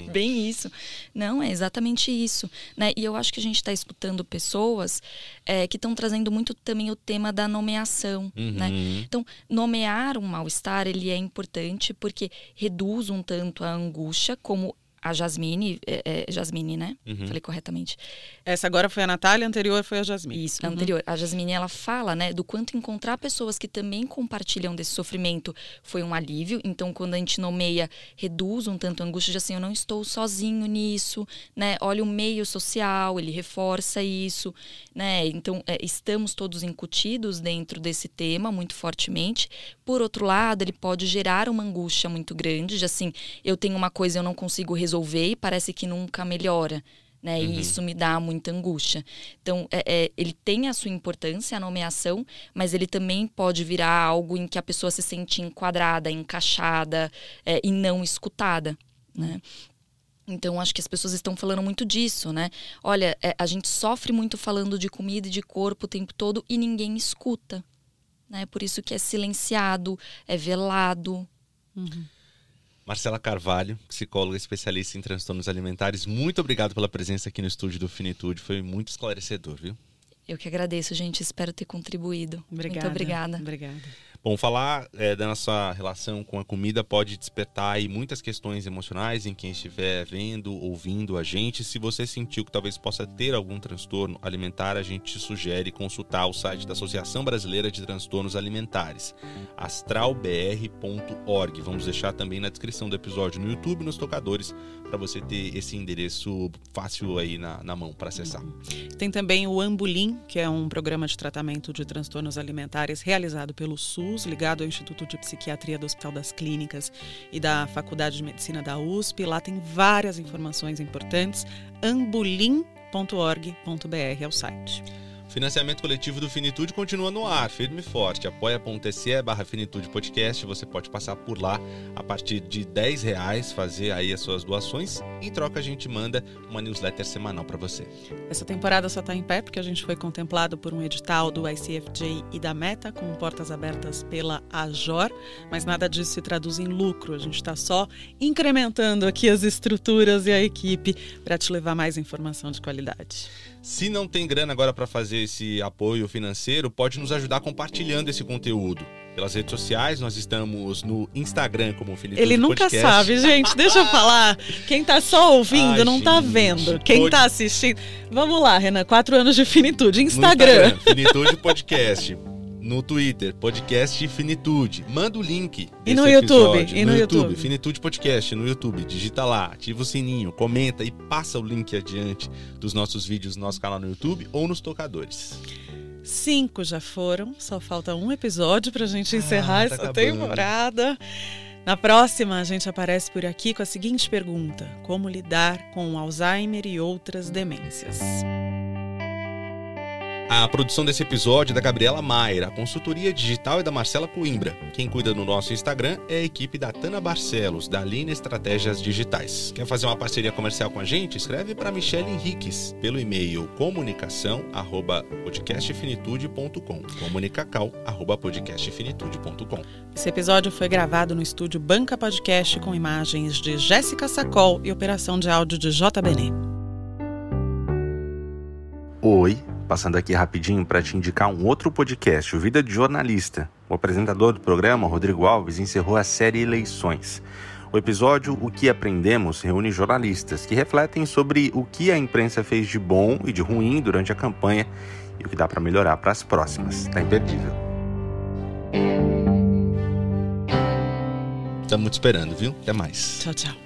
Bem isso. Não, é exatamente isso. Né? E eu acho que a gente está escutando pessoas é, que estão trazendo muito também o tema da nomeação. Né? Uhum. Né? Então, nomear um mal-estar ele é importante porque reduz um tanto a angústia, como a Jasmine, é, é, Jasmine, né? Uhum. Falei corretamente. Essa agora foi a Natália, a anterior foi a Jasmine. Isso, uhum. a anterior. A Jasmine, ela fala, né, do quanto encontrar pessoas que também compartilham desse sofrimento foi um alívio. Então, quando a gente nomeia, reduz um tanto a angústia de assim, eu não estou sozinho nisso, né? Olha o meio social, ele reforça isso, né? Então, é, estamos todos incutidos dentro desse tema muito fortemente. Por outro lado, ele pode gerar uma angústia muito grande, de assim, eu tenho uma coisa eu não consigo resolver resolver e parece que nunca melhora. Né? Uhum. E isso me dá muita angústia. Então, é, é, ele tem a sua importância, a nomeação, mas ele também pode virar algo em que a pessoa se sente enquadrada, encaixada é, e não escutada. Né? Então, acho que as pessoas estão falando muito disso, né? Olha, é, a gente sofre muito falando de comida e de corpo o tempo todo e ninguém escuta. Né? Por isso que é silenciado, é velado. Uhum. Marcela Carvalho, psicóloga especialista em transtornos alimentares, muito obrigado pela presença aqui no estúdio do Finitude. Foi muito esclarecedor, viu? Eu que agradeço, gente. Espero ter contribuído. Obrigada. Muito obrigada. Obrigada. Bom, falar é, da nossa relação com a comida pode despertar aí muitas questões emocionais em quem estiver vendo, ouvindo a gente. Se você sentiu que talvez possa ter algum transtorno alimentar, a gente te sugere consultar o site da Associação Brasileira de Transtornos Alimentares, astralbr.org. Vamos deixar também na descrição do episódio no YouTube, nos tocadores, para você ter esse endereço fácil aí na, na mão para acessar. Tem também o Ambulim, que é um programa de tratamento de transtornos alimentares realizado pelo SUS SUS, ligado ao Instituto de Psiquiatria do Hospital das Clínicas e da Faculdade de Medicina da USP. Lá tem várias informações importantes. ambulim.org.br é o site. Financiamento coletivo do Finitude continua no ar, firme e forte. Apoia.se barra Finitude Podcast. Você pode passar por lá a partir de 10 reais, fazer aí as suas doações. Em troca, a gente manda uma newsletter semanal para você. Essa temporada só está em pé porque a gente foi contemplado por um edital do ICFJ e da Meta, com portas abertas pela Ajor, mas nada disso se traduz em lucro. A gente está só incrementando aqui as estruturas e a equipe para te levar mais informação de qualidade. Se não tem grana agora para fazer esse apoio financeiro, pode nos ajudar compartilhando esse conteúdo. Pelas redes sociais, nós estamos no Instagram como Finitude Ele nunca Podcast. sabe, gente. Deixa eu falar. Quem tá só ouvindo Ai, não tá gente, tá vendo. Quem pode... tá assistindo. Vamos lá, Renan. Quatro anos de Finitude. Instagram. Instagram Finitude Podcast no Twitter, podcast Finitude. Manda o link. E no YouTube. E no, no YouTube. YouTube. Finitude Podcast no YouTube. Digita lá, ativa o sininho, comenta e passa o link adiante dos nossos vídeos no nosso canal no YouTube ou nos tocadores. Cinco já foram, só falta um episódio pra gente encerrar ah, tá essa acabando. temporada. Na próxima, a gente aparece por aqui com a seguinte pergunta: Como lidar com Alzheimer e outras demências? A produção desse episódio é da Gabriela Maier, a consultoria digital é da Marcela Coimbra. Quem cuida no nosso Instagram é a equipe da Tana Barcelos, da Lina Estratégias Digitais. Quer fazer uma parceria comercial com a gente? Escreve para Michelle Henriques pelo e-mail comunicação@podcastfinitude.com. comunicacal@podcastfinitude.com. Esse episódio foi gravado no estúdio Banca Podcast com imagens de Jéssica Sacol e operação de áudio de JBN. Oi, passando aqui rapidinho para te indicar um outro podcast, o Vida de Jornalista. O apresentador do programa, Rodrigo Alves, encerrou a série Eleições. O episódio O que Aprendemos reúne jornalistas que refletem sobre o que a imprensa fez de bom e de ruim durante a campanha e o que dá para melhorar para as próximas. Tá imperdível. Estamos te esperando, viu? Até mais. Tchau, tchau.